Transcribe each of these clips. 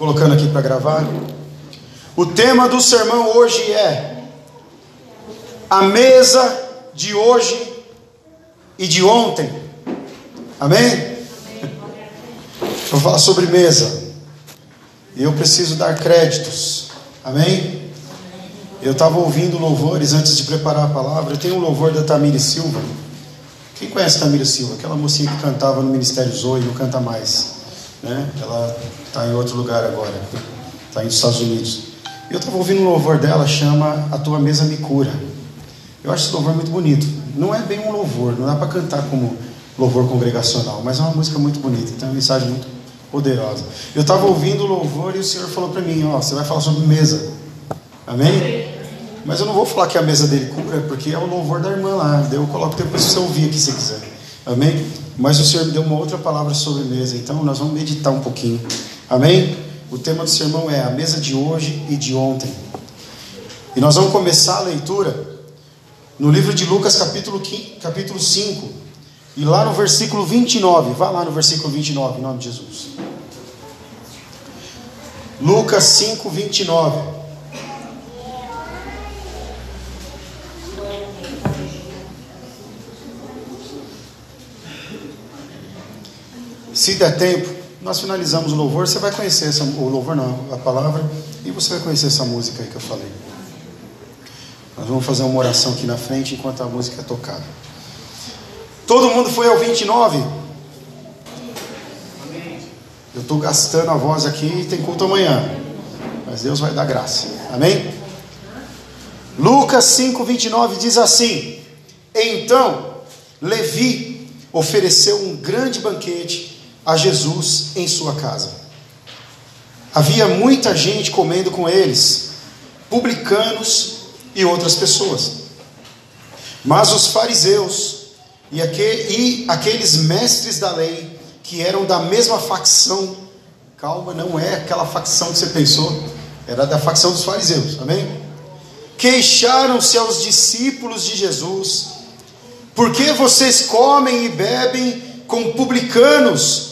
colocando aqui para gravar. O tema do sermão hoje é a mesa de hoje e de ontem. Amém? Vou falar sobre mesa. Eu preciso dar créditos. Amém? Eu estava ouvindo louvores antes de preparar a palavra. Tem um louvor da Tamiri Silva. Quem conhece Tamiri Silva? Aquela mocinha que cantava no Ministério Zoe, não canta mais. Né? Ela está em outro lugar agora. Está nos Estados Unidos. Eu estava ouvindo um louvor dela, chama A Tua Mesa Me Cura. Eu acho esse louvor muito bonito. Não é bem um louvor, não dá para cantar como louvor congregacional, mas é uma música muito bonita, é uma mensagem muito poderosa. Eu estava ouvindo o louvor e o Senhor falou para mim: Ó, você vai falar sobre mesa. Amém? Mas eu não vou falar que a mesa dele cura, porque é o louvor da irmã lá. Eu coloco depois para você ouvir aqui se quiser. Amém? Mas o Senhor me deu uma outra palavra sobre mesa, então nós vamos meditar um pouquinho. Amém? O tema do sermão é a mesa de hoje e de ontem. E nós vamos começar a leitura no livro de Lucas, capítulo, 5, capítulo 5, e lá no versículo 29. Vá lá no versículo 29, em nome de Jesus. Lucas 5, 29. Se der tempo, nós finalizamos o louvor. Você vai conhecer essa, o louvor, não, a palavra, e você vai conhecer essa música aí que eu falei. Nós vamos fazer uma oração aqui na frente enquanto a música é tocada. Todo mundo foi ao 29? Eu estou gastando a voz aqui e tem culto amanhã. Mas Deus vai dar graça. Amém? Lucas 5, 29 diz assim: Então Levi ofereceu um grande banquete a Jesus em sua casa. Havia muita gente comendo com eles, publicanos e outras pessoas. Mas os fariseus e, aqueles mestres da lei, que eram da mesma facção, calma, não é aquela facção que você pensou, era da facção dos fariseus, amém? Queixaram-se aos discípulos de Jesus, porque vocês comem e bebem com publicanos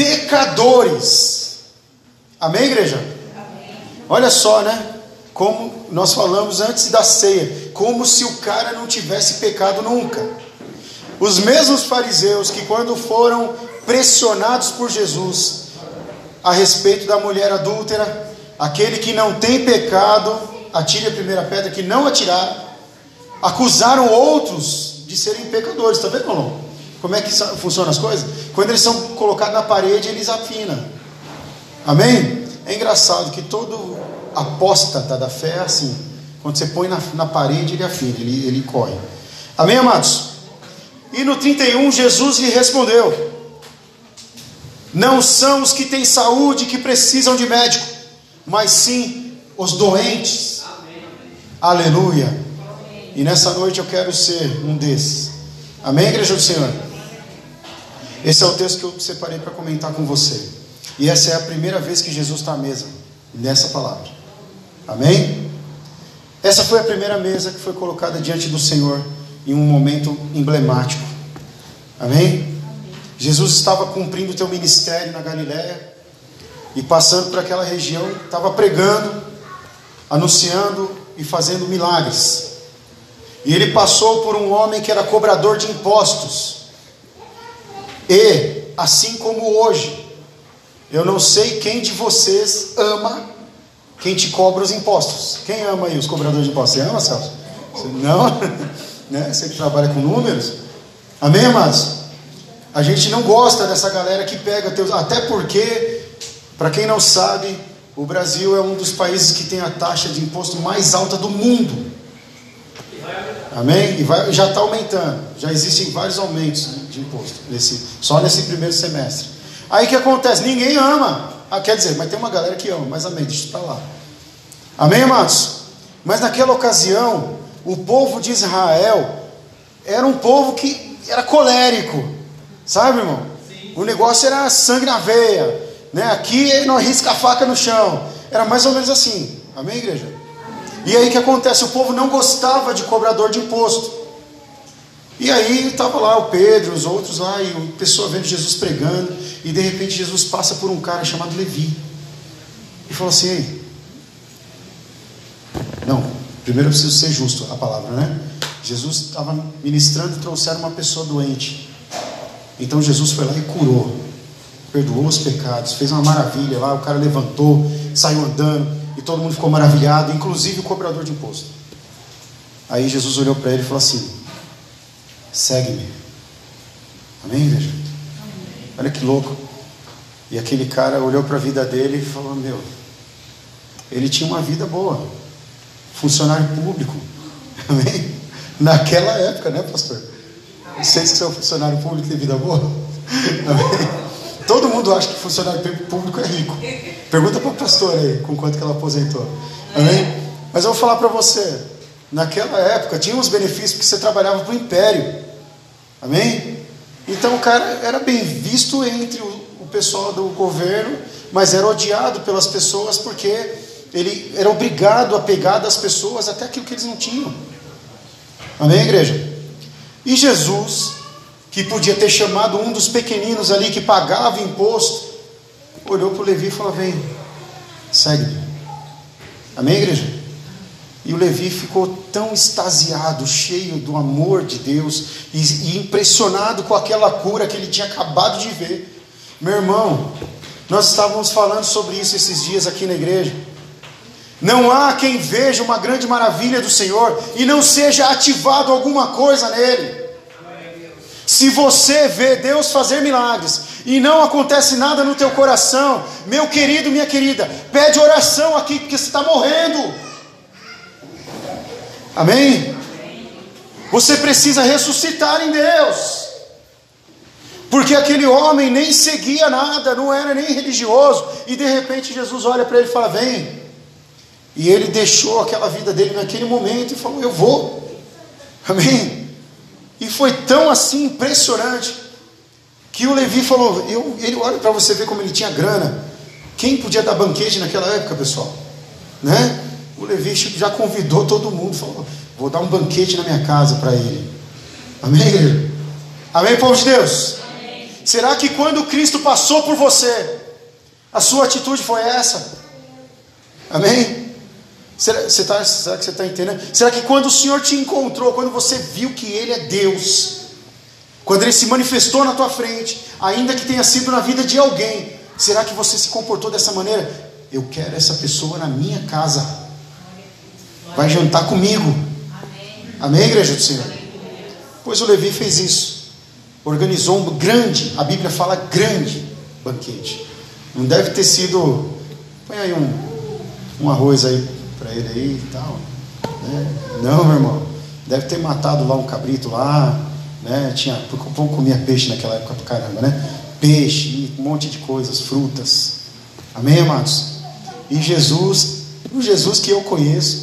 pecadores, amém, igreja? Amém. Olha só, né? Como nós falamos antes da ceia, como se o cara não tivesse pecado nunca. Os mesmos fariseus que, quando foram pressionados por Jesus a respeito da mulher adúltera, aquele que não tem pecado, atire a primeira pedra, que não atiraram, acusaram outros de serem pecadores. Está vendo, não? Como é que funcionam as coisas? Quando eles são colocados na parede, eles afinam. Amém? É engraçado que todo apóstata da fé é assim. Quando você põe na, na parede, ele afina, ele, ele corre. Amém, amados? E no 31, Jesus lhe respondeu: Não são os que têm saúde que precisam de médico, mas sim os doentes. Amém. Aleluia. Amém. E nessa noite eu quero ser um desses. Amém, igreja do Senhor? Esse é o texto que eu separei para comentar com você. E essa é a primeira vez que Jesus está à mesa, nessa palavra. Amém? Essa foi a primeira mesa que foi colocada diante do Senhor em um momento emblemático. Amém? Jesus estava cumprindo o teu ministério na Galiléia e passando por aquela região, estava pregando, anunciando e fazendo milagres. E ele passou por um homem que era cobrador de impostos. E, assim como hoje, eu não sei quem de vocês ama quem te cobra os impostos. Quem ama aí os cobradores de impostos? Você ama, Celso? Não? né? Você que trabalha com números. Amém, amados? A gente não gosta dessa galera que pega teus. Até porque, para quem não sabe, o Brasil é um dos países que tem a taxa de imposto mais alta do mundo. Amém? E vai, já está aumentando. Já existem vários aumentos né, de imposto, nesse, só nesse primeiro semestre. Aí o que acontece? Ninguém ama. Ah, quer dizer, mas tem uma galera que ama, mas amém, deixa para lá. Amém, amados? Mas naquela ocasião, o povo de Israel era um povo que era colérico, sabe, irmão? Sim. O negócio era sangue na veia, né? Aqui não arrisca a faca no chão. Era mais ou menos assim. Amém, igreja? E aí o que acontece? O povo não gostava de cobrador de imposto. E aí estava lá o Pedro, os outros lá, e a pessoa vendo Jesus pregando, e de repente Jesus passa por um cara chamado Levi. e falou assim: não, primeiro eu preciso ser justo, a palavra, né? Jesus estava ministrando e trouxeram uma pessoa doente. Então Jesus foi lá e curou, perdoou os pecados, fez uma maravilha lá. O cara levantou, saiu andando e todo mundo ficou maravilhado, inclusive o cobrador de imposto. Aí Jesus olhou para ele e falou assim: Segue-me. Amém, igreja? Olha que louco. E aquele cara olhou para a vida dele e falou: Meu, ele tinha uma vida boa, funcionário público. Amém? Naquela época, né, pastor? Vocês que são funcionário público têm vida boa? Amém? Todo mundo acha que funcionário público é rico. Pergunta para o pastor aí com quanto que ela aposentou. Amém? Mas eu vou falar para você. Naquela época tinha uns benefícios porque você trabalhava para o império. Amém? Então o cara era bem visto entre o, pessoal do governo, mas era odiado pelas pessoas porque ele era obrigado a pegar das pessoas até aquilo que eles não tinham. Amém, igreja? E Jesus, que podia ter chamado um dos pequeninos ali que pagava imposto, olhou para o Levi e falou: Vem, segue-me. Amém, igreja? E o Levi ficou tão extasiado, cheio do amor de Deus e, e, impressionado com aquela cura que ele tinha acabado de ver. Meu irmão, nós estávamos falando sobre isso esses dias aqui na igreja. Não há quem veja uma grande maravilha do Senhor e não seja ativado alguma coisa nele. Se você vê Deus fazer milagres e não acontece nada no teu coração, meu querido, minha querida, pede oração aqui porque você está morrendo. Amém? Você precisa ressuscitar em Deus. Porque aquele homem nem seguia nada, não era nem religioso, e de repente Jesus olha para ele e fala: Vem. E ele deixou aquela vida dele naquele momento e falou: Eu vou. Amém? E foi tão assim impressionante que o Levi falou: eu, Ele olha para você ver como ele tinha grana. Quem podia dar banquete naquela época, pessoal? Né? O Levi já convidou todo mundo, falou: Vou dar um banquete na minha casa para ele. Amém, igreja? Amém, povo de Deus? Amém. Será que quando Cristo passou por você, a sua atitude foi essa? Amém? Será, você tá, será que você está entendendo? Será que quando o Senhor te encontrou, quando você viu que Ele é Deus, quando Ele se manifestou na tua frente, ainda que tenha sido na vida de alguém, será que você se comportou dessa maneira? Eu quero essa pessoa na minha casa vai jantar comigo. Amém, igreja do Senhor? Pois o Levi fez isso. Organizou um grande, a Bíblia fala grande banquete. Não deve ter sido. Põe aí um, um arroz aí para ele aí e tal. Né? Não, meu irmão. Deve ter matado lá um cabrito lá. Né? Tinha, o povo comia peixe naquela época do caramba, né? Peixe, um monte de coisas, frutas. Amém, amados? E Jesus, o Jesus que eu conheço,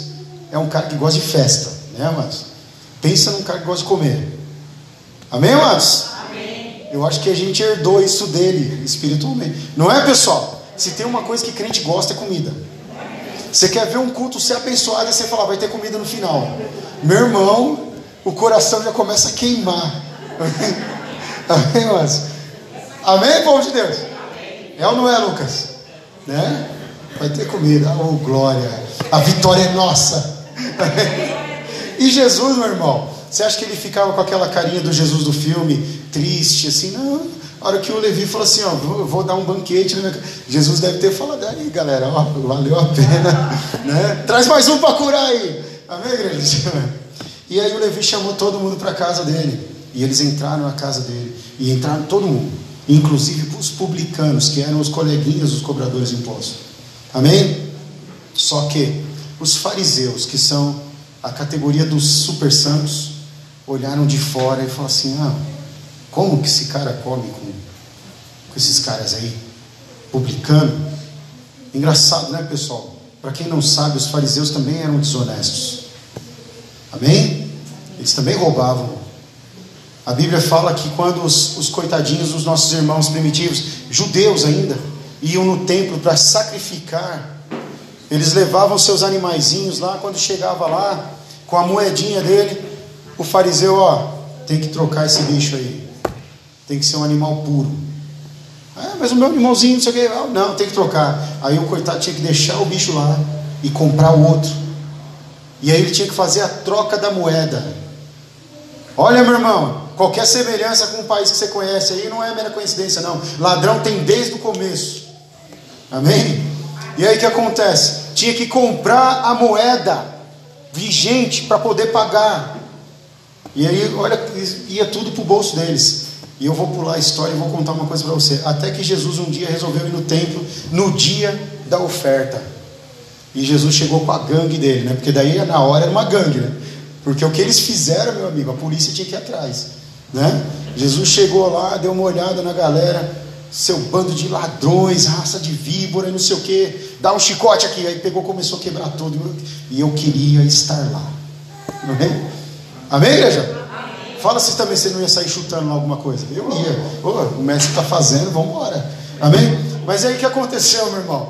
é um cara que gosta de festa, né, amados? Pensa num cara que gosta de comer. Amém, amados? Amém. Eu acho que a gente herdou isso dele espiritualmente. Não é, pessoal? Se tem uma coisa que crente gosta é comida. Você quer ver um culto ser abençoado e você falar, vai ter comida no final. Meu irmão, o coração já começa a queimar. Amém, amados? Amém, povo de Deus? É ou não é, Lucas? Né? Vai ter comida. Oh, glória. A vitória é nossa. e Jesus, meu irmão, você acha que ele ficava com aquela carinha do Jesus do filme, triste, assim? Não. A hora que o Levi falou assim: Ó, vou, vou dar um banquete. Jesus deve ter falado: aí, galera, ó, valeu a pena, né? Traz mais um para curar aí. Amém, igreja? E aí o Levi chamou todo mundo para a casa dele. E eles entraram na casa dele. E entraram todo mundo, inclusive os publicanos, que eram os coleguinhas dos cobradores de impostos. Amém? Só que os fariseus, que são a categoria dos super santos, olharam de fora e falaram assim: ah, como que esse cara come com, com esses caras aí? Publicano. Engraçado, né, pessoal? Para quem não sabe, os fariseus também eram desonestos. Amém? Eles também roubavam. A Bíblia fala que quando os, os coitadinhos dos nossos irmãos primitivos, judeus ainda, iam no templo para sacrificar eles levavam seus animaizinhos lá, quando chegava lá, com a moedinha dele, o fariseu, ó, tem que trocar esse bicho aí. Tem que ser um animal puro. Ah, mas o meu irmãozinho, não sei o que. Ah, não, tem que trocar. Aí o coitado tinha que deixar o bicho lá e comprar o outro. E aí ele tinha que fazer a troca da moeda. Olha, meu irmão, qualquer semelhança com o país que você conhece aí não é mera coincidência, não. Ladrão tem desde o começo. Amém? E aí o que acontece? Tinha que comprar a moeda vigente para poder pagar. E aí, olha, ia tudo para o bolso deles. E eu vou pular a história e vou contar uma coisa para você. Até que Jesus um dia resolveu ir no templo no dia da oferta. E Jesus chegou com a gangue dele, né? Porque daí na hora era uma gangue, né? Porque o que eles fizeram, meu amigo, a polícia tinha que ir atrás, né? Jesus chegou lá, deu uma olhada na galera, seu bando de ladrões, raça de víbora, não sei o que, dá um chicote aqui, aí pegou, começou a quebrar tudo, e eu queria estar lá. Amém? Amém, igreja? Amém. Fala se também você não ia sair chutando alguma coisa. Eu ia. Ô, o mestre está fazendo, vamos embora. Amém? Mas aí o que aconteceu, meu irmão?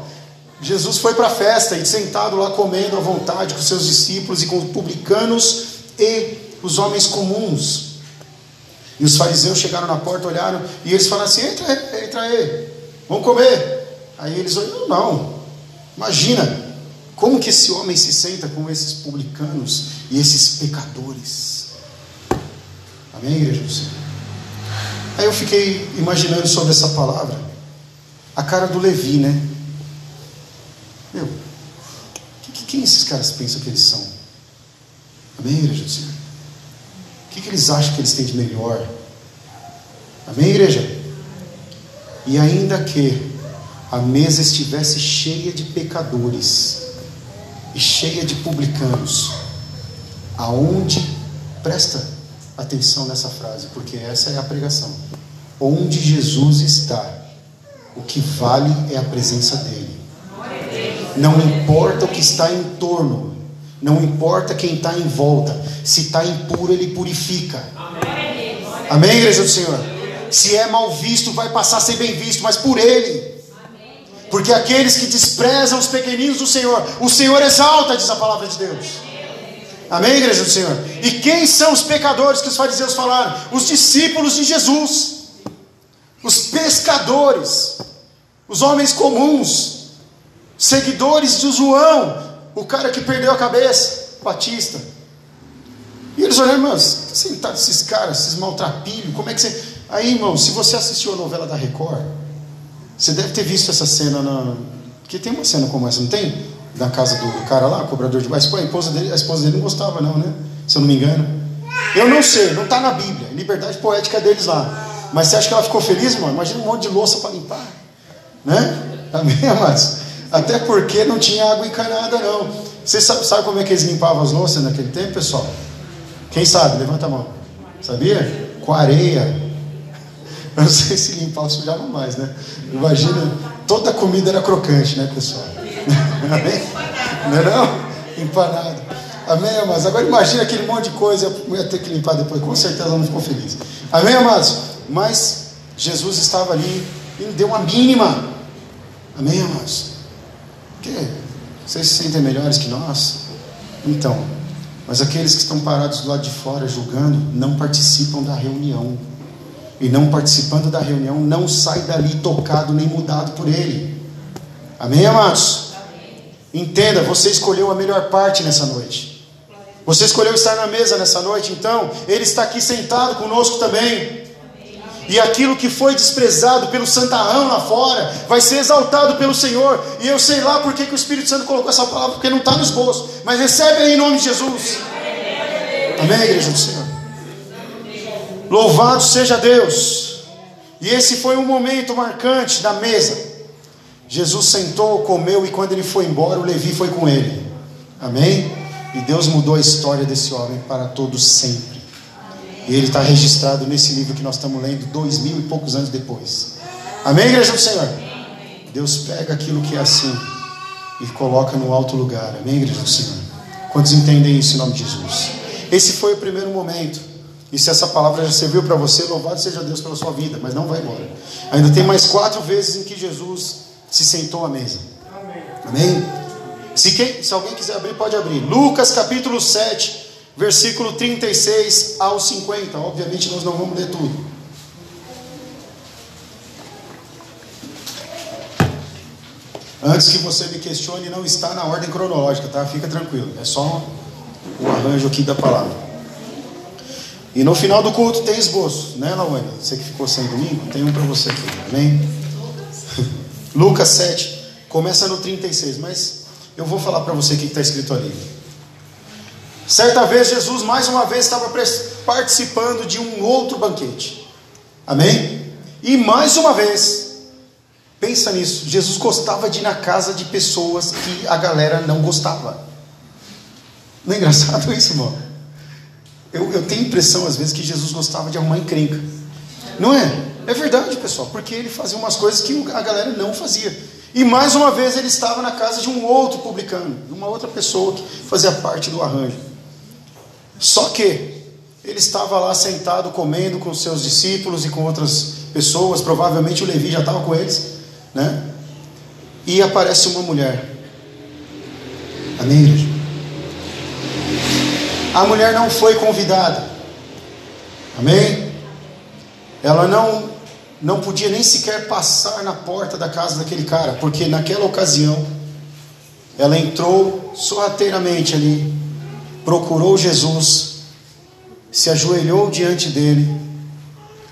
Jesus foi para a festa e sentado lá comendo à vontade com seus discípulos e com os publicanos e os homens comuns. E os fariseus chegaram na porta, olharam e eles falaram assim: entra entra aí, vamos comer. Aí eles olharam: não, imagina, como que esse homem se senta com esses publicanos e esses pecadores? Amém, igreja do Senhor? Aí eu fiquei imaginando sobre essa palavra, a cara do Levi, né? Meu, que, que, quem esses caras pensam que eles são? Amém, igreja do Senhor? Que, que eles acham que eles têm de melhor? Amém, igreja? E ainda que a mesa estivesse cheia de pecadores e cheia de publicanos, aonde, presta atenção nessa frase, porque essa é a pregação. Onde Jesus está, o que vale é a presença dele. Não importa o que está em torno, não importa quem está em volta, se está impuro, ele purifica. Amém, Amém igreja do Senhor? Se é mal visto, vai passar a ser bem visto, mas por ele. Porque aqueles que desprezam os pequeninos do Senhor, o Senhor exalta, diz a palavra de Deus. Amém, igreja do Senhor? E quem são os pecadores que os fariseus falaram? Os discípulos de Jesus, os pescadores, os homens comuns, seguidores de João, o cara que perdeu a cabeça, Batista. E eles olharam, mas sentado esses caras, esses maltrapilhos, como é que você. Aí, irmão, se você assistiu a novela da Record, você deve ter visto essa cena na. Porque tem uma cena como essa, não tem? Da casa do cara lá, cobrador de baixo. a esposa dele, a esposa dele não gostava, não, né? Se eu não me engano. Eu não sei, não está na Bíblia. Liberdade poética deles lá. Mas você acha que ela ficou feliz, mano? Imagina um monte de louça para limpar. Né? Amém, amados? Até porque não tinha água encanada, não. Você sabe, como é que eles limpavam as louças naquele tempo, pessoal? Quem sabe? Levanta a mão. Sabia? Com areia. Eu não sei se limpar sujava mais, né? Imagina, toda a comida era crocante, né, pessoal? Amém? Não é não? Empanado. Amém, amados? Agora imagina aquele monte de coisa, eu ia ter que limpar depois, com certeza não ficou feliz. Amém, amados? Mas Jesus estava ali e deu uma mínima. Amém, amados? Que vocês se sentem melhores que nós? Então, mas aqueles que estão parados do lado de fora julgando não participam da reunião. E não participando da reunião, não sai dali tocado nem mudado por ele. Amém, amados? Entenda, você escolheu a melhor parte nessa noite. Você escolheu estar na mesa nessa noite, então ele está aqui sentado conosco também. E aquilo que foi desprezado pelo santarrão lá fora vai ser exaltado pelo Senhor. E eu sei lá porque que o Espírito Santo colocou essa palavra, porque não está no esboço. Mas recebe aí em nome de Jesus. Amém, igreja do Senhor. Louvado seja Deus. E esse foi um momento marcante da mesa. Jesus sentou, comeu e quando ele foi embora, o Levi foi com ele. Amém? E Deus mudou a história desse homem para todos sempre. E ele está registrado nesse livro que nós estamos lendo dois mil e poucos anos depois. Amém, igreja do Senhor? Deus pega aquilo que é assim e coloca no alto lugar. Amém, igreja do Senhor? Quantos entendem isso em nome de Jesus? Esse foi o primeiro momento. E se essa palavra já serviu para você, louvado seja Deus pela sua vida, mas não vai embora. Ainda tem mais quatro vezes em que Jesus se sentou à mesa. Amém? Se, quem, se alguém quiser abrir, pode abrir. Lucas capítulo 7, versículo 36 ao 50. Obviamente nós não vamos ler tudo. Antes que você me questione, não está na ordem cronológica, tá? Fica tranquilo. É só o arranjo aqui da palavra. E no final do culto tem esboço, né, Lawane? Você que ficou sem domingo, tem um para você aqui, amém? Lucas 7, começa no 36, mas eu vou falar para você o que está escrito ali. Certa vez, Jesus mais uma vez estava participando de um outro banquete, amém? E mais uma vez, pensa nisso, Jesus gostava de ir na casa de pessoas que a galera não gostava. Não é engraçado isso, irmão? Eu, eu tenho impressão, às vezes, que Jesus gostava de arrumar encrenca. Não é? É verdade, pessoal, porque ele fazia umas coisas que a galera não fazia. E mais uma vez ele estava na casa de um outro publicano, de uma outra pessoa que fazia parte do arranjo. Só que ele estava lá sentado comendo com seus discípulos e com outras pessoas, provavelmente o Levi já estava com eles, né? E aparece uma mulher. Amém, igreja? A mulher não foi convidada. Amém? Ela não não podia nem sequer passar na porta da casa daquele cara, porque naquela ocasião ela entrou sorrateiramente ali, procurou Jesus, se ajoelhou diante dele.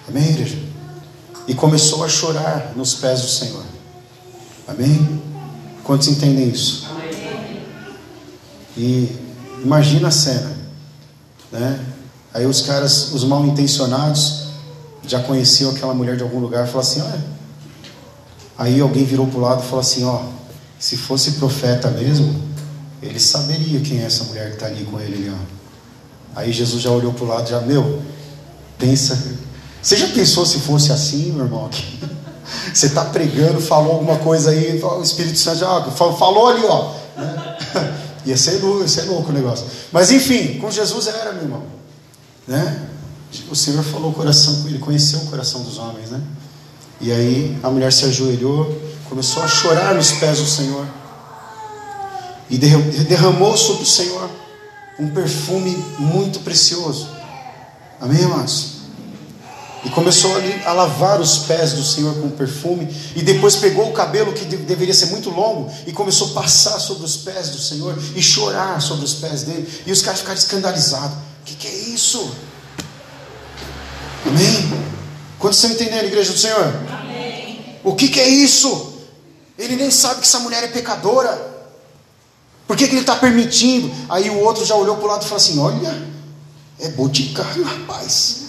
Amém, igreja? E começou a chorar nos pés do Senhor. Amém? Quantos entendem isso? E imagina a cena né? Aí os caras, os mal intencionados, já conheciam aquela mulher de algum lugar, falaram assim: olha. Aí alguém virou para o lado e falou assim: ó, se fosse profeta mesmo, ele saberia quem é essa mulher que está ali com ele ali. Aí Jesus já olhou para o lado, já, meu, pensa. Você já pensou se fosse assim, meu irmão? Você está pregando, falou alguma coisa aí, o Espírito Santo já falou ali, ó. Né? Ia ser, ia ser louco o negócio. Mas enfim, com Jesus era, meu irmão. Né? O Senhor falou o coração, ele conheceu o coração dos homens, né? E aí a mulher se ajoelhou, começou a chorar nos pés do Senhor. E derramou sobre o Senhor um perfume muito precioso. Amém, amados? E começou a lavar os pés do Senhor com perfume. E depois pegou o cabelo que deveria ser muito longo. E começou a passar sobre os pés do Senhor. E chorar sobre os pés dele. E os caras ficaram escandalizados. O que, que, é isso? Amém? Quantos estão entendendo, igreja do Senhor? Amém. O que, que é isso? Ele nem sabe que essa mulher é pecadora. Por que, que ele está permitindo? Aí o outro já olhou para o lado e falou assim: Olha, é boticário, rapaz.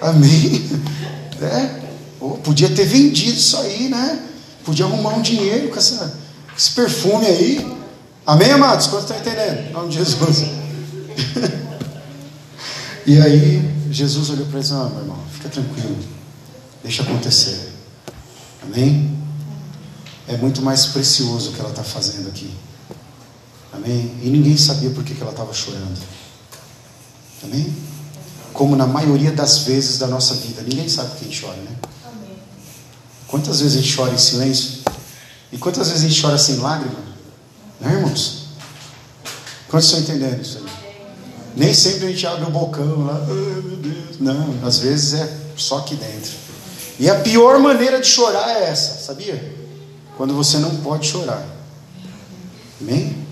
Amém? É? Oh, podia ter vendido isso aí, né? Podia arrumar um dinheiro com essa, esse perfume aí. Amém, amados? Quantos estão entendendo? Em nome de Jesus. e aí, Jesus olhou para eles: Ah, meu irmão, fica tranquilo. Deixa acontecer. Amém? É muito mais precioso o que ela está fazendo aqui. Amém? E ninguém sabia por que, que ela estava chorando. Amém? como na maioria das vezes da nossa vida. Ninguém sabe por que a gente chora, né? Quantas vezes a gente chora em silêncio? E quantas vezes a gente chora sem lágrima? Né, irmãos? Quantos estão entendendo isso aí? Nem sempre a gente abre o bocão lá, oh, meu Deus. Não, às vezes é só aqui dentro. E a pior maneira de chorar é essa, sabia? Quando você não pode chorar. Amém?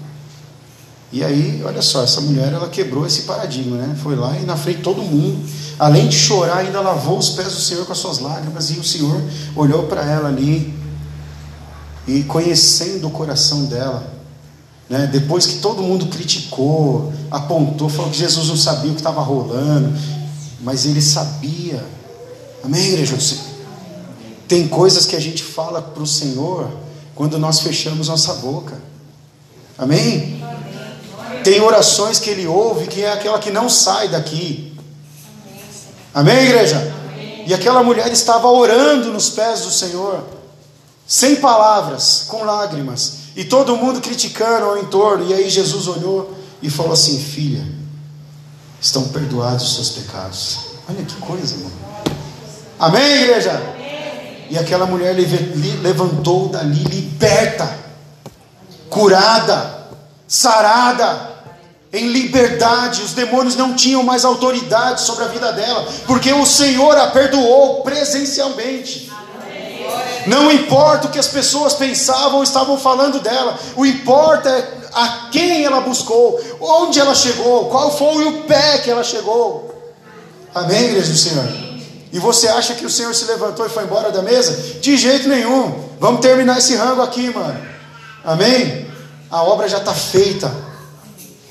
E aí, olha só, essa mulher ela quebrou esse paradigma, né? Foi lá e na frente todo mundo, além de chorar, ainda lavou os pés do Senhor com as suas lágrimas, e o Senhor olhou para ela ali e conhecendo o coração dela, né? Depois que todo mundo criticou, apontou, falou que Jesus não sabia o que estava rolando, mas ele sabia. Amém, igreja do Senhor? Tem coisas que a gente fala para o Senhor quando nós fechamos nossa boca. Amém? Tem orações que ele ouve que é aquela que não sai daqui. Amém, igreja? E aquela mulher estava orando nos pés do Senhor, sem palavras, com lágrimas, e todo mundo criticando ao entorno. E aí Jesus olhou e falou assim: Filha, estão perdoados os seus pecados. Olha que coisa, irmão. Amém, igreja? Amém. E aquela mulher levantou dali liberta, curada, sarada em liberdade, os demônios não tinham mais autoridade sobre a vida dela, porque o Senhor a perdoou presencialmente. Não importa o que as pessoas pensavam ou estavam falando dela, o importa é a quem ela buscou, onde ela chegou, qual foi o pé que ela chegou. Amém, igreja do Senhor? E você acha que o Senhor se levantou e foi embora da mesa? De jeito nenhum. Vamos terminar esse rango aqui, mano. Amém? A obra já está feita.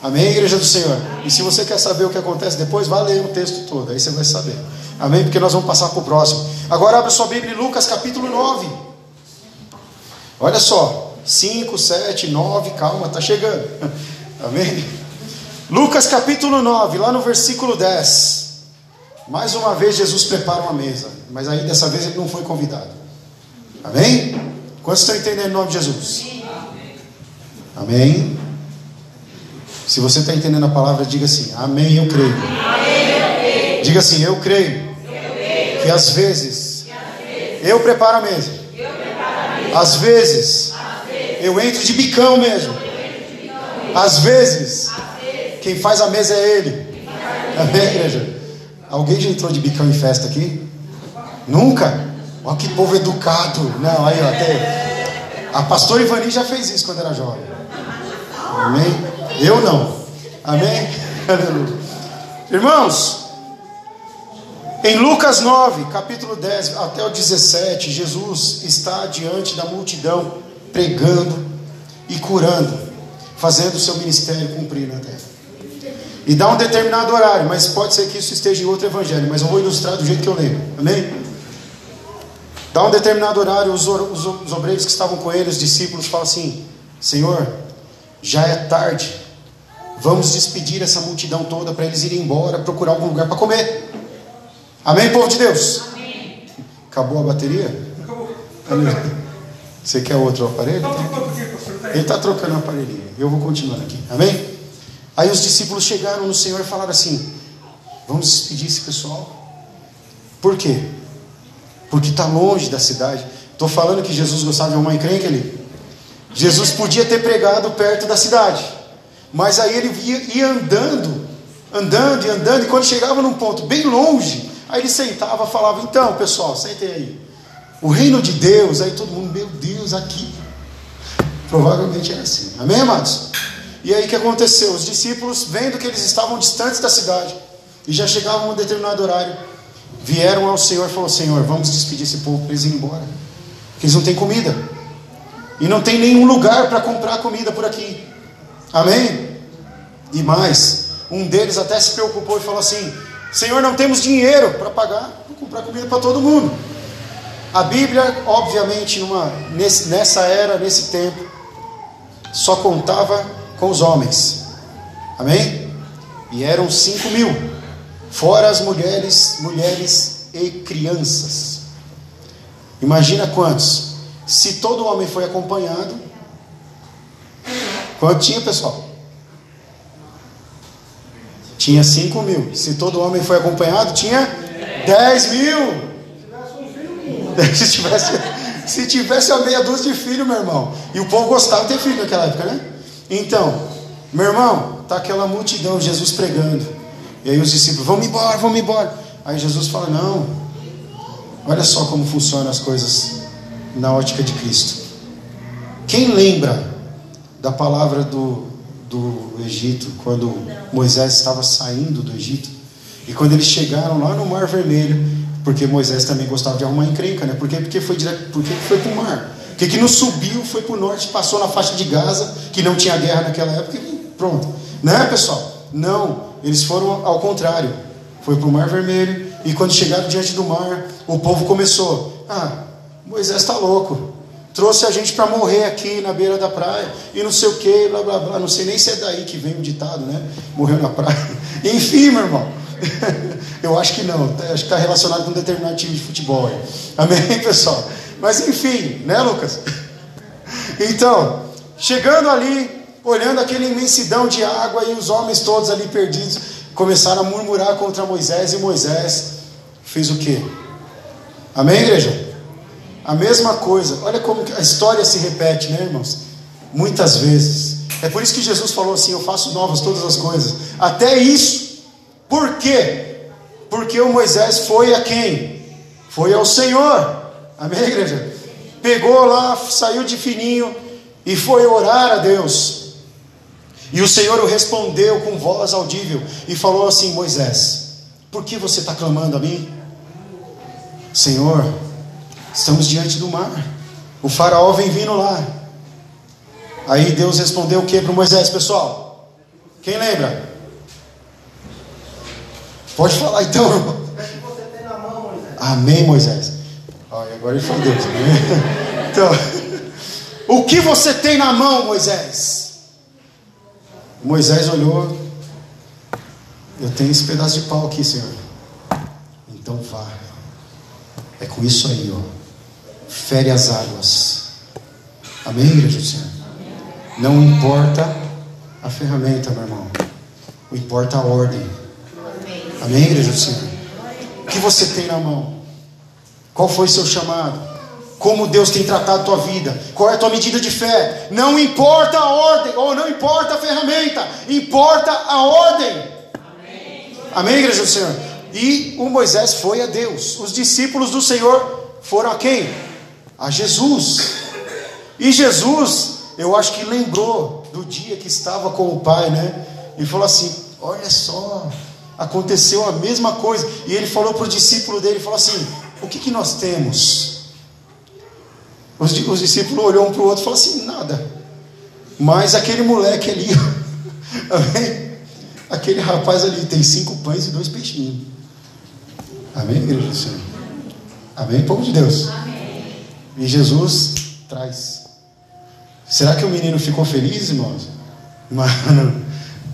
Amém, igreja do Senhor? E se você quer saber o que acontece depois, vá ler o texto todo, aí você vai saber. Amém? Porque nós vamos passar para o próximo. Agora abra sua Bíblia em Lucas capítulo 9. Olha só, 5, 7, 9, calma, está chegando. Amém? Lucas capítulo 9, lá no versículo 10. Mais uma vez Jesus prepara uma mesa, mas aí dessa vez ele não foi convidado. Amém? Quantos estão entendendo o nome de Jesus? Amém? Se você está entendendo a palavra, diga assim: Amém, eu creio. Diga assim: Eu creio, que às vezes, eu preparo a mesa. Às vezes eu entro de bicão mesmo. Às vezes quem faz a mesa é Ele. Amém, igreja? Alguém já entrou de bicão em festa aqui? Nunca? Olha que povo educado. Não, aí ó, até. A pastora Ivani já fez isso quando era jovem. Amém? Eu não. Amém? Aleluia. Irmãos, em Lucas 9, capítulo 10 até o 17, Jesus está diante da multidão, pregando e curando, fazendo o seu ministério cumprir na terra. E dá um determinado horário, mas pode ser que isso esteja em outro evangelho, mas eu vou ilustrar do jeito que eu lembro. Amém? Dá um determinado horário, os, os, os obreiros que estavam com ele, os discípulos, falam assim: Senhor, já é tarde, vamos despedir essa multidão toda para eles irem embora, procurar algum lugar para comer. Amém, povo de Deus? Amém. Acabou a bateria? Acabou. Você quer outro aparelho? Ele está trocando o aparelhinho. Eu vou continuar aqui. Amém? Aí os discípulos chegaram no Senhor e falaram assim: Vamos despedir esse pessoal. Por quê? Porque está longe da cidade. Estou falando que Jesus gostava de uma encrenca ali. Jesus podia ter pregado perto da cidade. Mas aí ele ia, ia andando, andando e andando, e quando chegava num ponto bem longe, aí ele sentava e falava: Então, pessoal, sentem aí. O reino de Deus, aí todo mundo, meu Deus, aqui. Provavelmente era assim. Amém, amados? E aí o que aconteceu? Os discípulos, vendo que eles estavam distantes da cidade e já chegavam a um determinado horário, vieram ao Senhor e falaram: Senhor, vamos despedir esse povo para eles irem embora, porque eles não têm comida e não tem nenhum lugar para comprar comida por aqui. Amém? E mais, um deles até se preocupou e falou assim: Senhor, não temos dinheiro para pagar, para comprar comida para todo mundo. A Bíblia, obviamente, numa, nesse, nessa era, nesse tempo, só contava com os homens. Amém? E eram cinco mil, fora as mulheres, mulheres e crianças. Imagina quantos? Se todo homem foi acompanhado, quanto tinha, pessoal? Tinha cinco mil. Se todo homem foi acompanhado, tinha dez mil. Se tivesse, se tivesse a meia dúzia de filho, meu irmão. E o povo gostava de ter filho naquela época, né? Então, meu irmão, está aquela multidão, Jesus pregando. E aí os discípulos, vamos embora, vamos embora. Aí Jesus fala: Não, olha só como funcionam as coisas na ótica de Cristo. Quem lembra da palavra do, do Egito, quando Moisés estava saindo do Egito? E quando eles chegaram lá no Mar Vermelho, porque Moisés também gostava de arrumar encrenca, né? Por quê? Porque foi direto, porque foi para o mar. Porque que não subiu, foi para o norte, passou na faixa de Gaza, que não tinha guerra naquela época, e pronto. Né, pessoal? Não, eles foram ao contrário. Foi para o Mar Vermelho, e quando chegaram diante do mar, o povo começou: Ah, Moisés está louco. Trouxe a gente para morrer aqui na beira da praia, e não sei o que, blá blá blá. Não sei nem se é daí que vem o ditado, né? Morreu na praia. Enfim, meu irmão. Eu acho que não, acho que está relacionado com um determinado time de futebol. Amém, pessoal? Mas enfim, né, Lucas? Então, chegando ali, olhando aquela imensidão de água e os homens todos ali perdidos, começaram a murmurar contra Moisés e Moisés fez o quê? Amém, igreja? A mesma coisa. Olha como a história se repete, né, irmãos? Muitas vezes. É por isso que Jesus falou assim: Eu faço novas todas as coisas. Até isso. Por quê? Porque o Moisés foi a quem? Foi ao Senhor. Amém, igreja? pegou lá, saiu de fininho e foi orar a Deus. E o Senhor o respondeu com voz audível e falou assim: Moisés, por que você está clamando a mim? Senhor, estamos diante do mar, o faraó vem vindo lá. Aí Deus respondeu o que para Moisés, pessoal? Quem lembra? Pode falar então, irmão. Amém, Moisés. Olha, agora ele falou Deus. Então, o que você tem na mão, Moisés? Moisés olhou. Eu tenho esse pedaço de pau aqui, Senhor. Então vá. É com isso aí, ó. Fere as águas. Amém, igreja do Senhor? Não importa a ferramenta, meu irmão. O importa a ordem. Amém, igreja do Senhor? O que você tem na mão? Qual foi seu chamado? Como Deus tem tratado a tua vida? Qual é a tua medida de fé? Não importa a ordem, ou não importa a ferramenta, importa a ordem. Amém, Amém igreja do Senhor? E o Moisés foi a Deus. Os discípulos do Senhor foram a quem? A Jesus. E Jesus, eu acho que lembrou do dia que estava com o Pai, né? E falou assim: Olha só, aconteceu a mesma coisa. E ele falou para o discípulo dele: falou assim, O que, que nós temos? Os, os discípulos olhou um para o outro e falou assim: Nada. Mas aquele moleque ali, amém? Aquele rapaz ali tem cinco pães e dois peixinhos. Amém, igreja do Senhor? Amém, povo de Deus? E Jesus traz. Será que o menino ficou feliz, irmãos? Mano,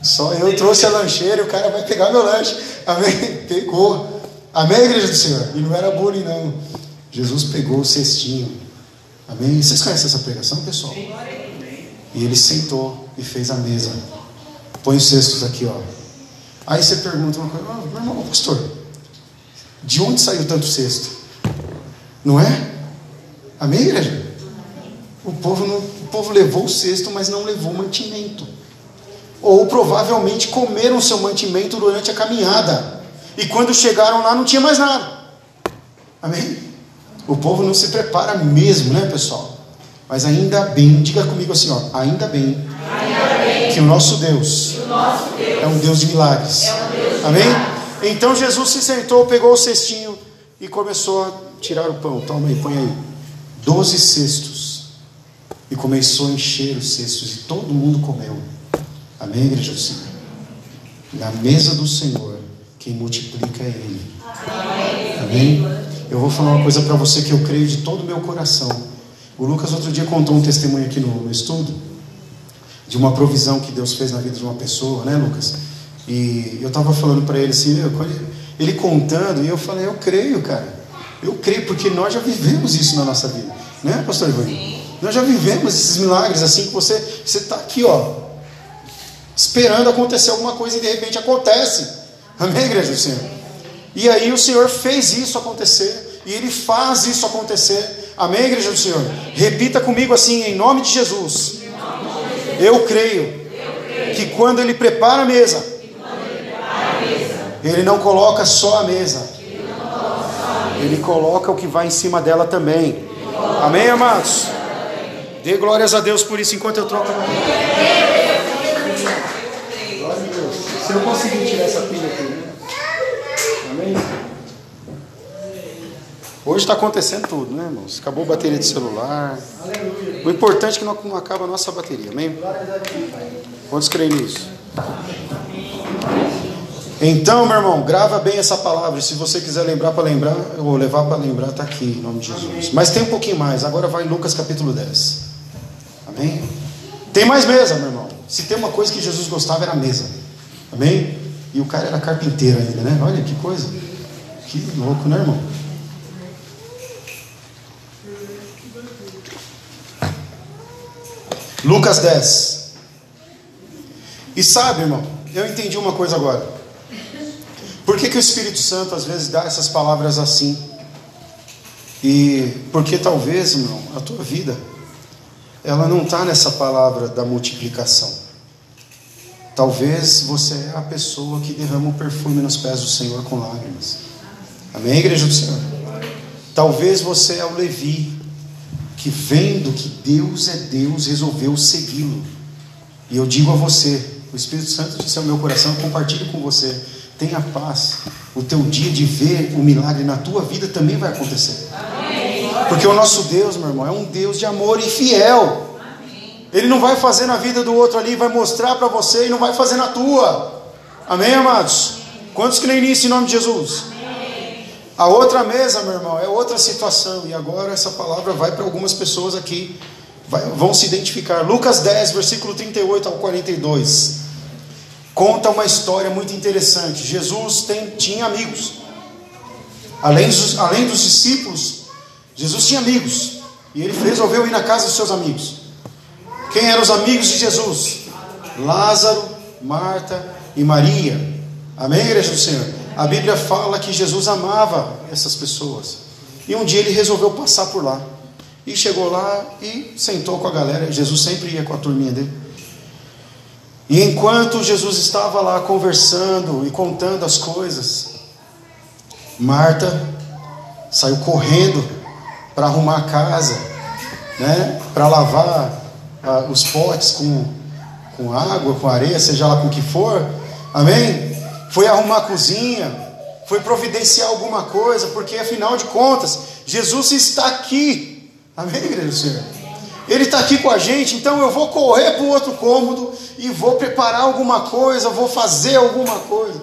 só eu trouxe a lancheira e o cara vai pegar meu lanche. Amém? Pegou. Amém, igreja do Senhor? E não era bullying, não. Jesus pegou o cestinho. Amém? Vocês conhecem essa pregação, pessoal? E ele sentou e fez a mesa. Põe os cestos aqui, ó. Aí você pergunta uma coisa, oh, meu irmão, pastor, de onde saiu tanto cesto? Não é? Amém, igreja? O povo, não, o povo levou o cesto, mas não levou mantimento ou provavelmente comeram seu mantimento durante a caminhada. E quando chegaram lá não tinha mais nada. Amém? O povo não se prepara mesmo, né, pessoal? Mas ainda bem, diga comigo assim, ó, ainda bem, ainda bem que o nosso Deus, o nosso Deus é um Deus de milagres. É um Deus de Amém? Milagres. Então Jesus se sentou, pegou o cestinho e começou a tirar o pão. Toma aí, põe aí. Doze cestos. E começou a encher os cestos e todo mundo comeu. Amém, igreja do Senhor? Na mesa do Senhor, quem multiplica é Ele. Amém? Eu vou falar uma coisa para você que eu creio de todo o meu coração. O Lucas outro dia contou um testemunho aqui no, no estudo de uma provisão que Deus fez na vida de uma pessoa, né, Lucas? E eu estava falando para ele assim, ele contando, e eu falei, eu creio, cara. Eu creio, porque nós já vivemos isso na nossa vida, né, pastor Ivan? Nós já vivemos esses milagres assim que você está aqui, ó, esperando acontecer alguma coisa e de repente acontece. Amém, igreja do Senhor? E aí o Senhor fez isso acontecer e Ele faz isso acontecer. Amém, igreja do Senhor? Repita comigo assim, em nome de Jesus. Eu creio que quando Ele prepara a mesa, Ele não coloca só a mesa, Ele coloca o que vai em cima dela também. Amém, amados? Dê glórias a Deus por isso enquanto eu troco a se eu conseguir tirar essa pilha aqui, né? Amém? Hoje está acontecendo tudo, né, irmãos? Acabou a bateria de celular. O importante é que não acaba a nossa bateria, amém? Quantos creem nisso? Então, meu irmão, grava bem essa palavra. Se você quiser lembrar para lembrar, ou levar para lembrar, está aqui, em nome de Jesus. Mas tem um pouquinho mais. Agora vai Lucas capítulo 10. Amém? Tem mais mesa, meu irmão. Se tem uma coisa que Jesus gostava, era a mesa. Amém? E o cara era carpinteiro ainda, né? Olha que coisa. Que louco, né, irmão? Lucas 10. E sabe, irmão, eu entendi uma coisa agora. Por que, que o Espírito Santo às vezes dá essas palavras assim? E porque talvez, irmão, a tua vida, ela não está nessa palavra da multiplicação. Talvez você é a pessoa que derrama o perfume nos pés do Senhor com lágrimas. Amém, igreja do Senhor? Talvez você é o Levi que vendo que Deus é Deus, resolveu segui-lo. E eu digo a você, o Espírito Santo disse ao meu coração, compartilho com você. Tenha paz. O teu dia de ver o milagre na tua vida também vai acontecer. Porque o nosso Deus, meu irmão, é um Deus de amor e fiel. Ele não vai fazer na vida do outro ali, vai mostrar para você e não vai fazer na tua. Amém, amados? Quantos creem nisso em nome de Jesus? A outra mesa, meu irmão, é outra situação. E agora essa palavra vai para algumas pessoas aqui, vai, vão se identificar. Lucas 10, versículo 38 ao 42. Conta uma história muito interessante. Jesus tem, tinha amigos. Além dos, além dos discípulos, Jesus tinha amigos. E ele resolveu ir na casa dos seus amigos. Quem eram os amigos de Jesus? Lázaro, Marta e Maria. Amém, igreja do Senhor? A Bíblia fala que Jesus amava essas pessoas. E um dia ele resolveu passar por lá. E chegou lá e sentou com a galera. Jesus sempre ia com a turminha dele. E enquanto Jesus estava lá conversando e contando as coisas, Marta saiu correndo para arrumar a casa, né? Para lavar ah, os potes com, com água, com areia, seja lá com o que for. Amém? foi arrumar a cozinha, foi providenciar alguma coisa, porque afinal de contas, Jesus está aqui. Amém, igreja do Senhor? Ele está aqui com a gente, então eu vou correr para o outro cômodo e vou preparar alguma coisa, vou fazer alguma coisa.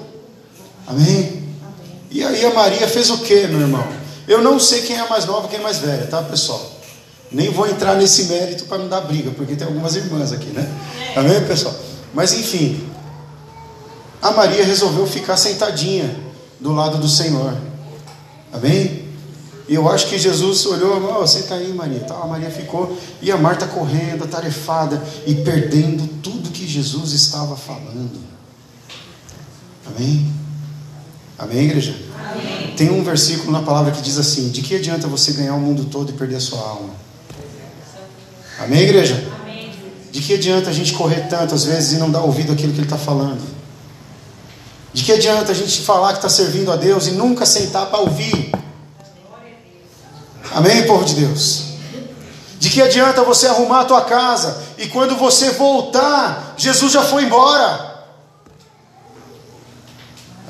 Amém? E aí a Maria fez o que, meu irmão? Eu não sei quem é mais nova e quem é mais velha, tá, pessoal? Nem vou entrar nesse mérito para não dar briga, porque tem algumas irmãs aqui, né? Amém, pessoal? Mas enfim, a Maria resolveu ficar sentadinha do lado do Senhor. Amém? E eu acho que Jesus olhou, oh, senta aí, Maria. Então, a Maria ficou, e a Marta correndo, atarefada e perdendo tudo que Jesus estava falando. Amém? Amém, igreja? Amém. Tem um versículo na palavra que diz assim: De que adianta você ganhar o mundo todo e perder a sua alma? Amém, igreja? Amém. De que adianta a gente correr tantas vezes e não dar ouvido àquilo que ele está falando? De que adianta a gente falar que está servindo a Deus e nunca sentar para ouvir? Amém, povo de Deus? De que adianta você arrumar a tua casa e quando você voltar, Jesus já foi embora?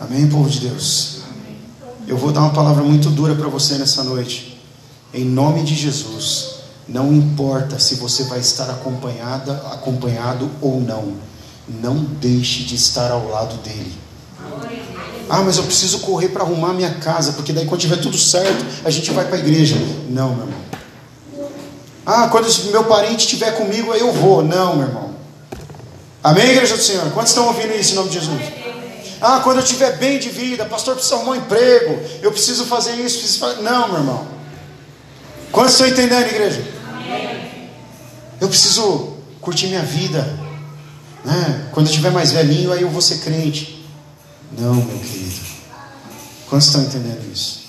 Amém, povo de Deus? Eu vou dar uma palavra muito dura para você nessa noite. Em nome de Jesus, não importa se você vai estar acompanhada, acompanhado ou não, não deixe de estar ao lado dele. Ah, mas eu preciso correr para arrumar minha casa, porque daí quando tiver tudo certo, a gente vai para a igreja. Não, meu irmão. Ah, quando meu parente estiver comigo, aí eu vou. Não, meu irmão. Amém, igreja do Senhor? Quantos estão ouvindo isso em nome de Jesus? Ah, quando eu estiver bem de vida, pastor, precisa arrumar um emprego, eu preciso fazer isso, preciso fazer... Não, meu irmão. Quantos estão entendendo, igreja? Eu preciso curtir minha vida. Né? Quando eu estiver mais velhinho, aí eu vou ser crente. Não, meu querido. Quantos estão entendendo isso?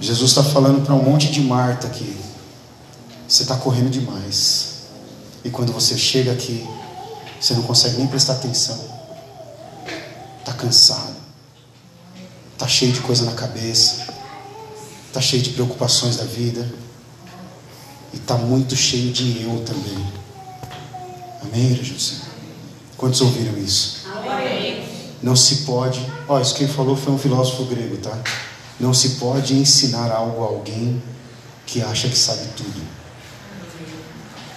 Jesus está falando para um monte de Marta aqui. Você está correndo demais. E quando você chega aqui, você não consegue nem prestar atenção. Está cansado. Está cheio de coisa na cabeça. Está cheio de preocupações da vida. E está muito cheio de eu também. Amém, Jesus? Quantos ouviram isso? Amém. Não se pode, ó, isso quem falou foi um filósofo grego, tá? Não se pode ensinar algo a alguém que acha que sabe tudo.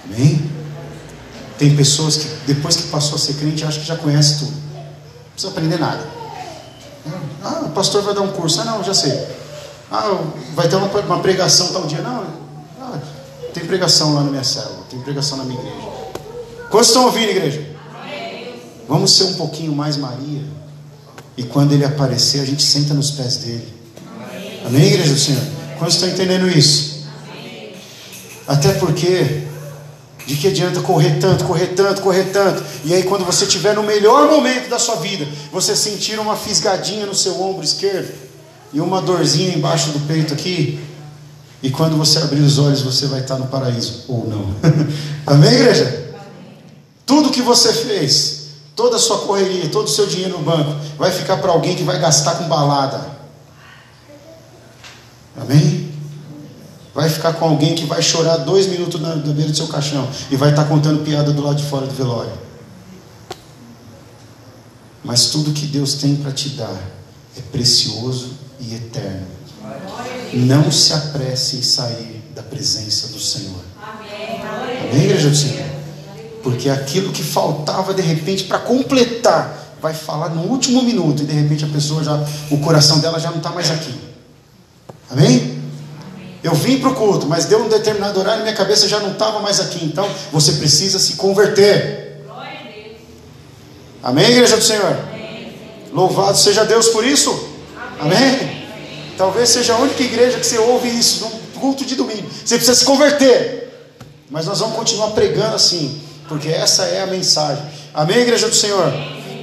Amém? Tem pessoas que depois que passou a ser crente acha que já conhece tudo. Não precisa aprender nada. Ah, o pastor vai dar um curso. Ah, não, já sei. Ah, vai ter uma, uma pregação tal dia. Não, ah, tem pregação lá na minha célula, tem pregação na minha igreja. Quantos estão ouvindo, igreja? Vamos ser um pouquinho mais Maria. E quando ele aparecer, a gente senta nos pés dele. Amém, igreja do Senhor? Quantos estão entendendo isso? Até porque, de que adianta correr tanto, correr tanto, correr tanto, e aí quando você estiver no melhor momento da sua vida, você sentir uma fisgadinha no seu ombro esquerdo e uma dorzinha embaixo do peito aqui, e quando você abrir os olhos, você vai estar no paraíso, ou não. Amém, igreja? Tudo que você fez, Toda a sua correria, todo o seu dinheiro no banco vai ficar para alguém que vai gastar com balada. Amém? vai ficar com alguém que vai chorar dois minutos na, na beira do seu caixão e vai estar contando piada do lado de fora do velório. Mas tudo que Deus tem para te dar é precioso e eterno. Não se apresse em sair da presença do Senhor. Amém, igreja do Senhor? Porque aquilo que faltava de repente para completar, vai falar no último minuto e de repente a pessoa já, o coração dela já não está mais aqui. Amém? Eu vim para o culto, mas deu um determinado horário e minha cabeça já não estava mais aqui. Então você precisa se converter. Amém, igreja do Senhor? Louvado seja Deus por isso. Amém? Talvez seja a única igreja que você ouve isso no culto de domingo. Você precisa se converter. Mas nós vamos continuar pregando assim, porque essa é a mensagem. Amém, igreja do Senhor?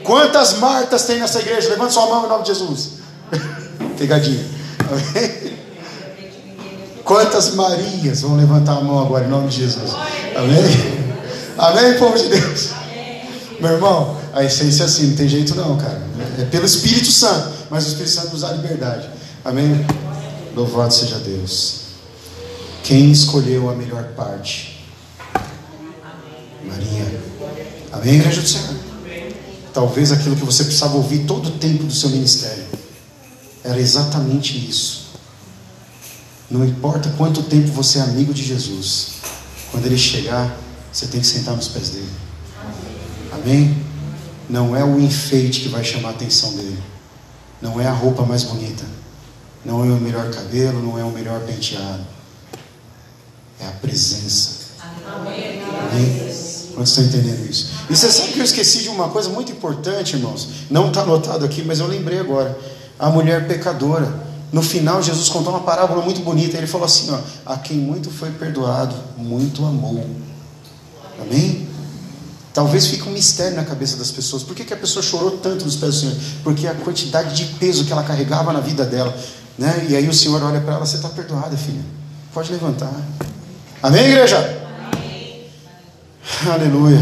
Quantas Martas tem nessa igreja? Levanta sua mão em nome de Jesus. Pegadinha. Amém? Quantas Marias vão levantar a mão agora em nome de Jesus? Amém? Amém, povo de Deus? Meu irmão, a essência é assim, não tem jeito não, cara. É pelo Espírito Santo, mas o Espírito Santo nos dá liberdade. Amém? Louvado seja Deus. Quem escolheu a melhor parte? Maria. Amém, igreja do Senhor? Talvez aquilo que você precisava ouvir todo o tempo do seu ministério era exatamente isso. Não importa quanto tempo você é amigo de Jesus, quando ele chegar, você tem que sentar nos pés dele. Amém? Não é o enfeite que vai chamar a atenção dele. Não é a roupa mais bonita. Não é o melhor cabelo, não é o melhor penteado. É a presença. Amém? Quantos estão entendendo isso? E você sabe que eu esqueci de uma coisa muito importante, irmãos? Não está anotado aqui, mas eu lembrei agora. A mulher pecadora. No final, Jesus contou uma parábola muito bonita. Ele falou assim: ó, A quem muito foi perdoado, muito amou. Amém? Talvez fique um mistério na cabeça das pessoas. Por que, que a pessoa chorou tanto nos pés do Senhor? Porque a quantidade de peso que ela carregava na vida dela. Né? E aí o Senhor olha para ela: Você está perdoada, filha. Pode levantar. Amém, igreja? Aleluia.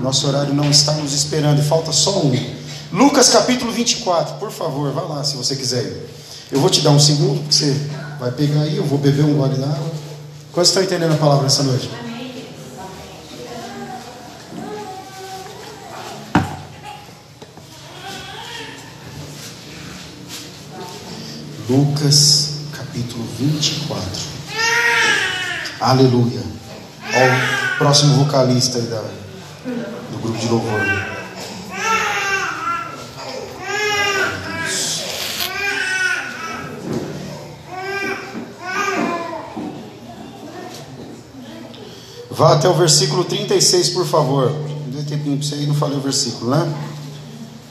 Nosso horário não está nos esperando. Falta só um. Lucas capítulo 24. Por favor, vá lá se você quiser. Eu vou te dar um segundo, porque você vai pegar aí. Eu vou beber um gole d'água. Quantos estão entendendo a palavra nessa noite? Lucas capítulo 24. Aleluia. Olha o próximo vocalista aí da, do grupo de louvor. Vá até o versículo 36, por favor. Deu tempinho para você aí, não falei o versículo, né?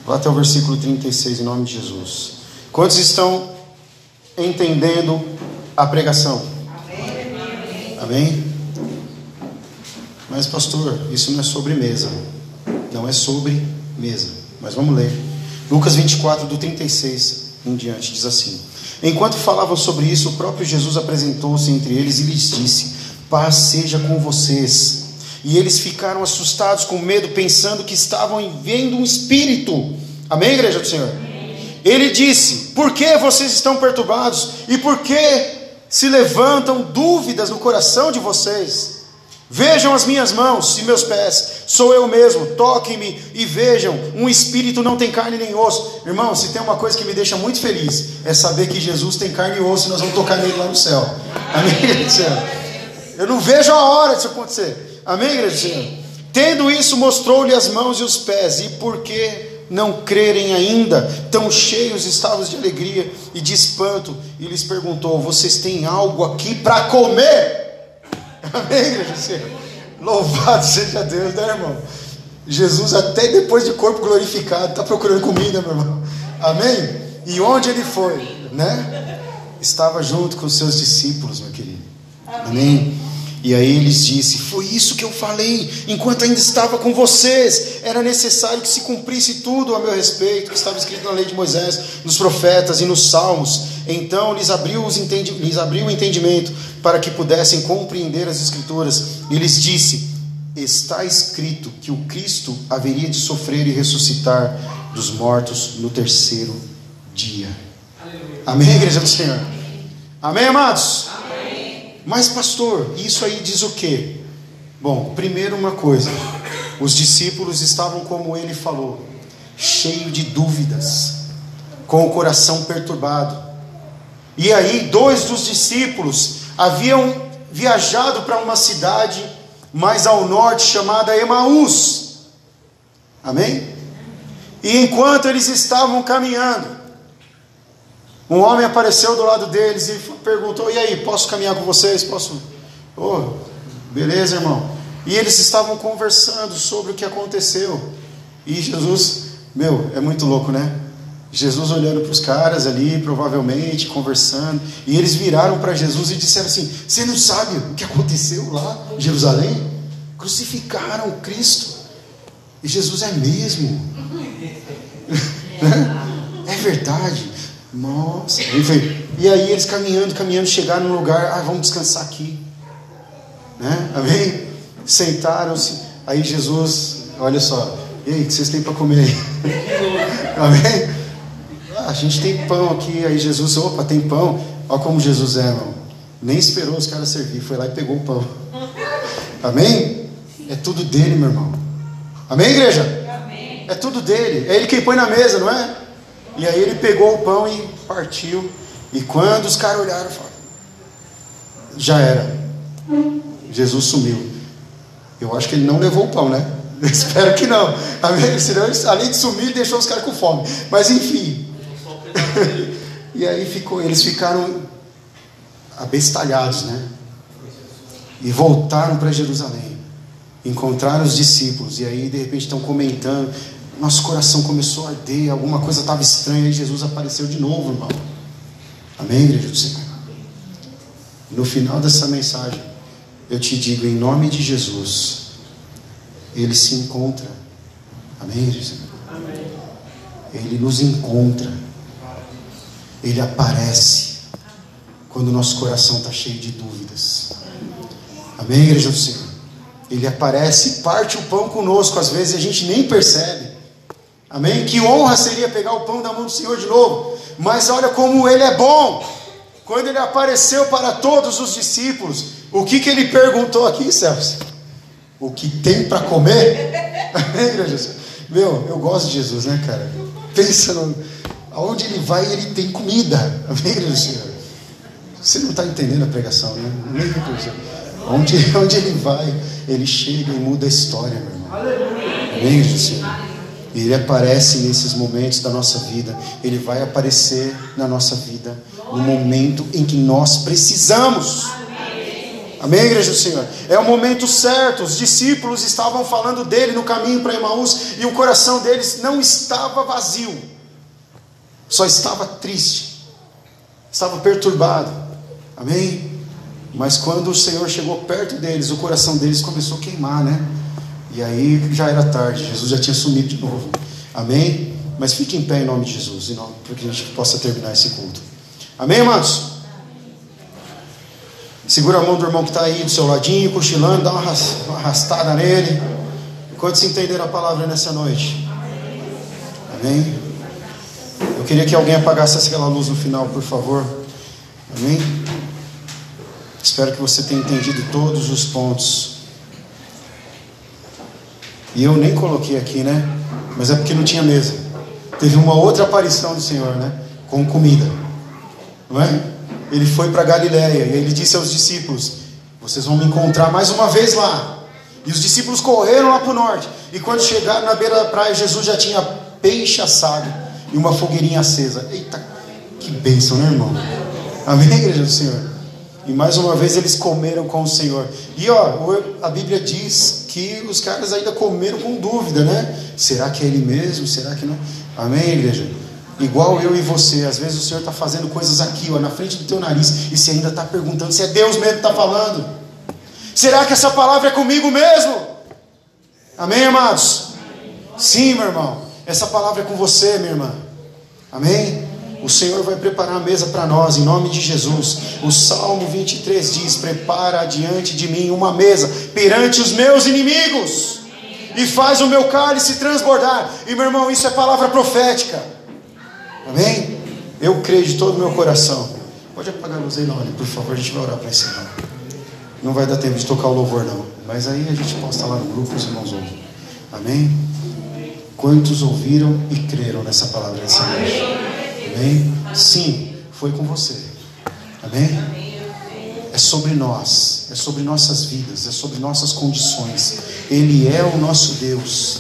Vá até o versículo 36, em nome de Jesus. Quantos estão entendendo a pregação. Amém. Amém? Mas, pastor, isso não é sobre mesa. Não é sobre mesa. Mas vamos ler. Lucas 24, do 36 em diante, diz assim: Enquanto falavam sobre isso, o próprio Jesus apresentou-se entre eles e lhes disse: Paz seja com vocês. E eles ficaram assustados com medo, pensando que estavam vendo um espírito. Amém, igreja do Senhor? Ele disse: Por que vocês estão perturbados? E por que se levantam dúvidas no coração de vocês? Vejam as minhas mãos e meus pés, sou eu mesmo, toquem-me e vejam. Um espírito não tem carne nem osso. Irmão, se tem uma coisa que me deixa muito feliz, é saber que Jesus tem carne e osso e nós vamos tocar nele lá no céu. Amém, igreja? Eu não vejo a hora disso acontecer. Amém, igreja? Tendo isso, mostrou-lhe as mãos e os pés, e por que não crerem ainda, tão cheios estavam de alegria e de espanto, e lhes perguntou: Vocês têm algo aqui para comer? Amém, igreja? Louvado seja Deus, né, irmão? Jesus, até depois de corpo glorificado, está procurando comida, meu irmão. Amém? E onde ele foi, né? Estava junto com os seus discípulos, meu querido. Amém? E aí eles disse: Foi isso que eu falei enquanto ainda estava com vocês. Era necessário que se cumprisse tudo a meu respeito, que estava escrito na lei de Moisés, nos profetas e nos salmos. Então lhes abriu, os entendi, lhes abriu o entendimento para que pudessem compreender as Escrituras. E lhes disse: Está escrito que o Cristo haveria de sofrer e ressuscitar dos mortos no terceiro dia. Aleluia. Amém, igreja do Senhor? Amém, amados? Mas, pastor, isso aí diz o quê? Bom, primeiro uma coisa: os discípulos estavam como ele falou, cheio de dúvidas, com o coração perturbado. E aí, dois dos discípulos haviam viajado para uma cidade mais ao norte chamada Emaús. Amém? E enquanto eles estavam caminhando, um homem apareceu do lado deles e perguntou: E aí, posso caminhar com vocês? Posso? Oh, beleza, irmão. E eles estavam conversando sobre o que aconteceu. E Jesus, meu, é muito louco, né? Jesus olhando para os caras ali, provavelmente, conversando. E eles viraram para Jesus e disseram assim: Você não sabe o que aconteceu lá em Jerusalém? Crucificaram Cristo. E Jesus é mesmo. é verdade. Nossa. E aí eles caminhando, caminhando, chegaram num lugar. Ah, vamos descansar aqui. Né? Amém? Sentaram-se. Aí Jesus, olha só. E aí, o que vocês têm para comer aí? Amém? A gente tem pão aqui. Aí Jesus, opa, tem pão. Olha como Jesus é, irmão. Nem esperou os caras servir, foi lá e pegou o pão. Amém? É tudo dele, meu irmão. Amém, igreja? Amém. É tudo dele. É ele quem põe na mesa, não é? E aí ele pegou o pão e partiu. E quando os caras olharam, falaram, já era. Jesus sumiu. Eu acho que ele não levou o pão, né? Espero que não. Amém? Senão, além de sumir, ele deixou os caras com fome. Mas enfim. e aí ficou, eles ficaram abestalhados, né? E voltaram para Jerusalém. Encontraram os discípulos. E aí, de repente, estão comentando. Nosso coração começou a arder. Alguma coisa estava estranha. E Jesus apareceu de novo, irmão. Amém, igreja do Senhor? No final dessa mensagem, eu te digo, em nome de Jesus, Ele se encontra. Amém, igreja do Senhor? Amém. Ele nos encontra. Ele aparece quando o nosso coração está cheio de dúvidas. Amém, igreja do Senhor? Ele aparece e parte o pão conosco, às vezes a gente nem percebe. Amém? Que honra seria pegar o pão da mão do Senhor de novo. Mas olha como ele é bom. Quando ele apareceu para todos os discípulos, o que, que ele perguntou aqui, Celso? O que tem para comer? Amém, igreja? Meu, eu gosto de Jesus, né, cara? Pensa no, Aonde ele vai, ele tem comida. Amém, Senhor? Você não está entendendo a pregação, né? Onde, onde ele vai, ele chega e muda a história, meu irmão. Amém, Senhor? Ele aparece nesses momentos da nossa vida. Ele vai aparecer na nossa vida no momento em que nós precisamos. Amém, igreja do Senhor? É o momento certo. Os discípulos estavam falando dele no caminho para Emaús e o coração deles não estava vazio só estava triste, estava perturbado. Amém? Mas quando o Senhor chegou perto deles, o coração deles começou a queimar, né? E aí já era tarde, Jesus já tinha sumido de novo. Amém? Mas fique em pé em nome de Jesus, para que a gente possa terminar esse culto. Amém, amados? Segura a mão do irmão que está aí do seu ladinho, cochilando, dá uma arrastada nele. Enquanto se entender a palavra nessa noite. Amém? Eu queria que alguém apagasse aquela luz no final, por favor. Amém? Espero que você tenha entendido todos os pontos. E eu nem coloquei aqui, né? Mas é porque não tinha mesa. Teve uma outra aparição do Senhor, né? Com comida. Não é? Ele foi para Galiléia e ele disse aos discípulos: Vocês vão me encontrar mais uma vez lá. E os discípulos correram lá para o norte. E quando chegaram na beira da praia, Jesus já tinha peixe assado e uma fogueirinha acesa. Eita, que bênção, né, irmão? Amém, igreja do Senhor? E mais uma vez eles comeram com o Senhor. E ó, a Bíblia diz que os caras ainda comeram com dúvida, né? Será que é Ele mesmo? Será que não? Amém, igreja? Igual eu e você, às vezes o Senhor está fazendo coisas aqui, ó, na frente do teu nariz, e você ainda está perguntando se é Deus mesmo que está falando. Será que essa palavra é comigo mesmo? Amém, amados? Sim, meu irmão. Essa palavra é com você, minha irmã. Amém? O Senhor vai preparar a mesa para nós, em nome de Jesus. O Salmo 23 diz: Prepara diante de mim uma mesa perante os meus inimigos, e faz o meu cálice transbordar. E meu irmão, isso é palavra profética. Amém? Eu creio de todo o meu coração. Pode apagar a luz aí, Lone, por favor, a gente vai orar para encerrar. Não vai dar tempo de tocar o louvor, não. Mas aí a gente posta lá no grupo, os irmãos ouvem. Amém? Quantos ouviram e creram nessa palavra dessa noite? Amém? Sim, foi com você. Amém? É sobre nós, é sobre nossas vidas, é sobre nossas condições. Ele é o nosso Deus.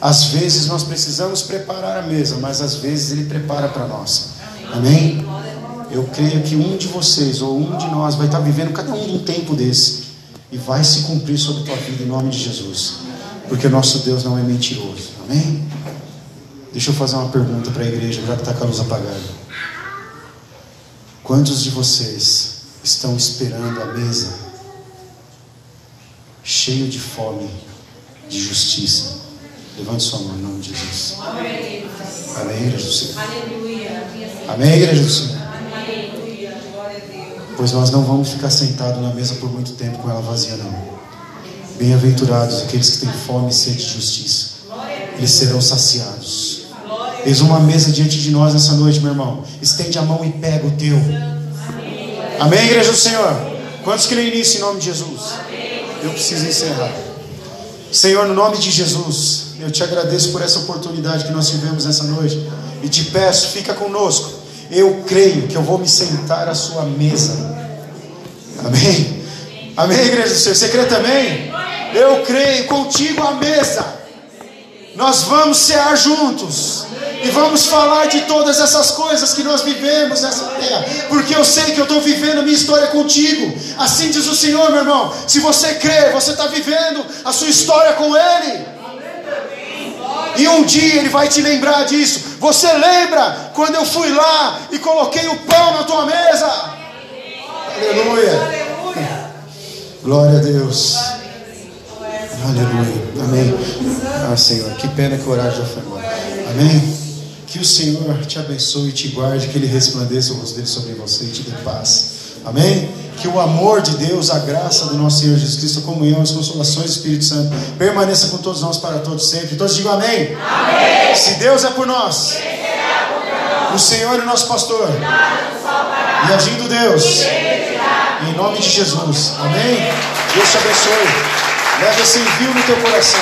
Às vezes nós precisamos preparar a mesa, mas às vezes Ele prepara para nós. Amém? Eu creio que um de vocês ou um de nós vai estar vivendo cada um um tempo desse e vai se cumprir sobre a tua vida em nome de Jesus, porque o nosso Deus não é mentiroso. Amém? Deixa eu fazer uma pergunta para a igreja, já que está com a luz apagada. Quantos de vocês estão esperando a mesa cheio de fome, de justiça? Levante sua mão em nome de Jesus. Amém, igreja do Senhor. Amém, igreja do Senhor. Pois nós não vamos ficar sentados na mesa por muito tempo com ela vazia, não. Bem-aventurados aqueles que têm fome e sede de justiça. Eles serão saciados. Eis uma mesa diante de nós nessa noite, meu irmão. Estende a mão e pega o teu. Amém, igreja do Senhor. Quantos creem nisso em nome de Jesus? Eu preciso encerrar. Senhor, no nome de Jesus. Eu te agradeço por essa oportunidade que nós tivemos essa noite. E te peço, fica conosco. Eu creio que eu vou me sentar à sua mesa. Amém? Amém, igreja do Senhor? Você crê também? Eu creio contigo à mesa. Nós vamos cear juntos. E vamos falar de todas essas coisas que nós vivemos nessa terra. Porque eu sei que eu estou vivendo a minha história contigo. Assim diz o Senhor, meu irmão. Se você crê, você está vivendo a sua história com Ele. E um dia ele vai te lembrar disso. Você lembra quando eu fui lá e coloquei o pão na tua mesa? Aleluia. Glória a Deus. Aleluia. Amém. Ah, Senhor, que pena que o horário já foi embora. Amém. Que o Senhor te abençoe e te guarde, que Ele resplandeça o rosto dele sobre você e te dê paz. Amém? Que o amor de Deus, a graça do nosso Senhor Jesus Cristo, a comunhão, as consolações do Espírito Santo permaneça com todos nós para todos sempre. Todos digam amém. amém. Se Deus é por nós, o Senhor é o nosso pastor. E agindo Deus, em nome de Jesus. Amém? Deus te abençoe. Leve esse envio no teu coração.